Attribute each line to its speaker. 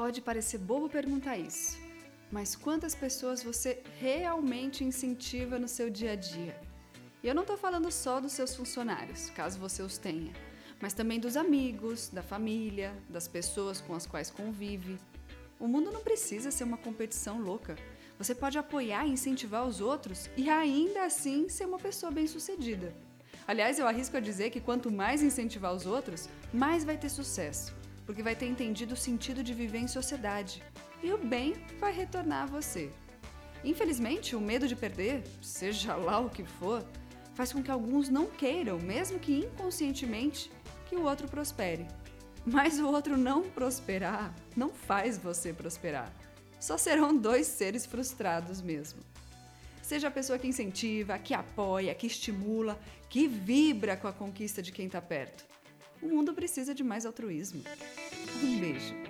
Speaker 1: Pode parecer bobo perguntar isso, mas quantas pessoas você realmente incentiva no seu dia a dia? E eu não estou falando só dos seus funcionários, caso você os tenha, mas também dos amigos, da família, das pessoas com as quais convive. O mundo não precisa ser uma competição louca. Você pode apoiar e incentivar os outros e ainda assim ser uma pessoa bem-sucedida. Aliás, eu arrisco a dizer que quanto mais incentivar os outros, mais vai ter sucesso porque vai ter entendido o sentido de viver em sociedade e o bem vai retornar a você. Infelizmente, o medo de perder, seja lá o que for, faz com que alguns não queiram, mesmo que inconscientemente, que o outro prospere. Mas o outro não prosperar não faz você prosperar. Só serão dois seres frustrados mesmo. Seja a pessoa que incentiva, que apoia, que estimula, que vibra com a conquista de quem está perto. O mundo precisa de mais altruísmo. Um beijo.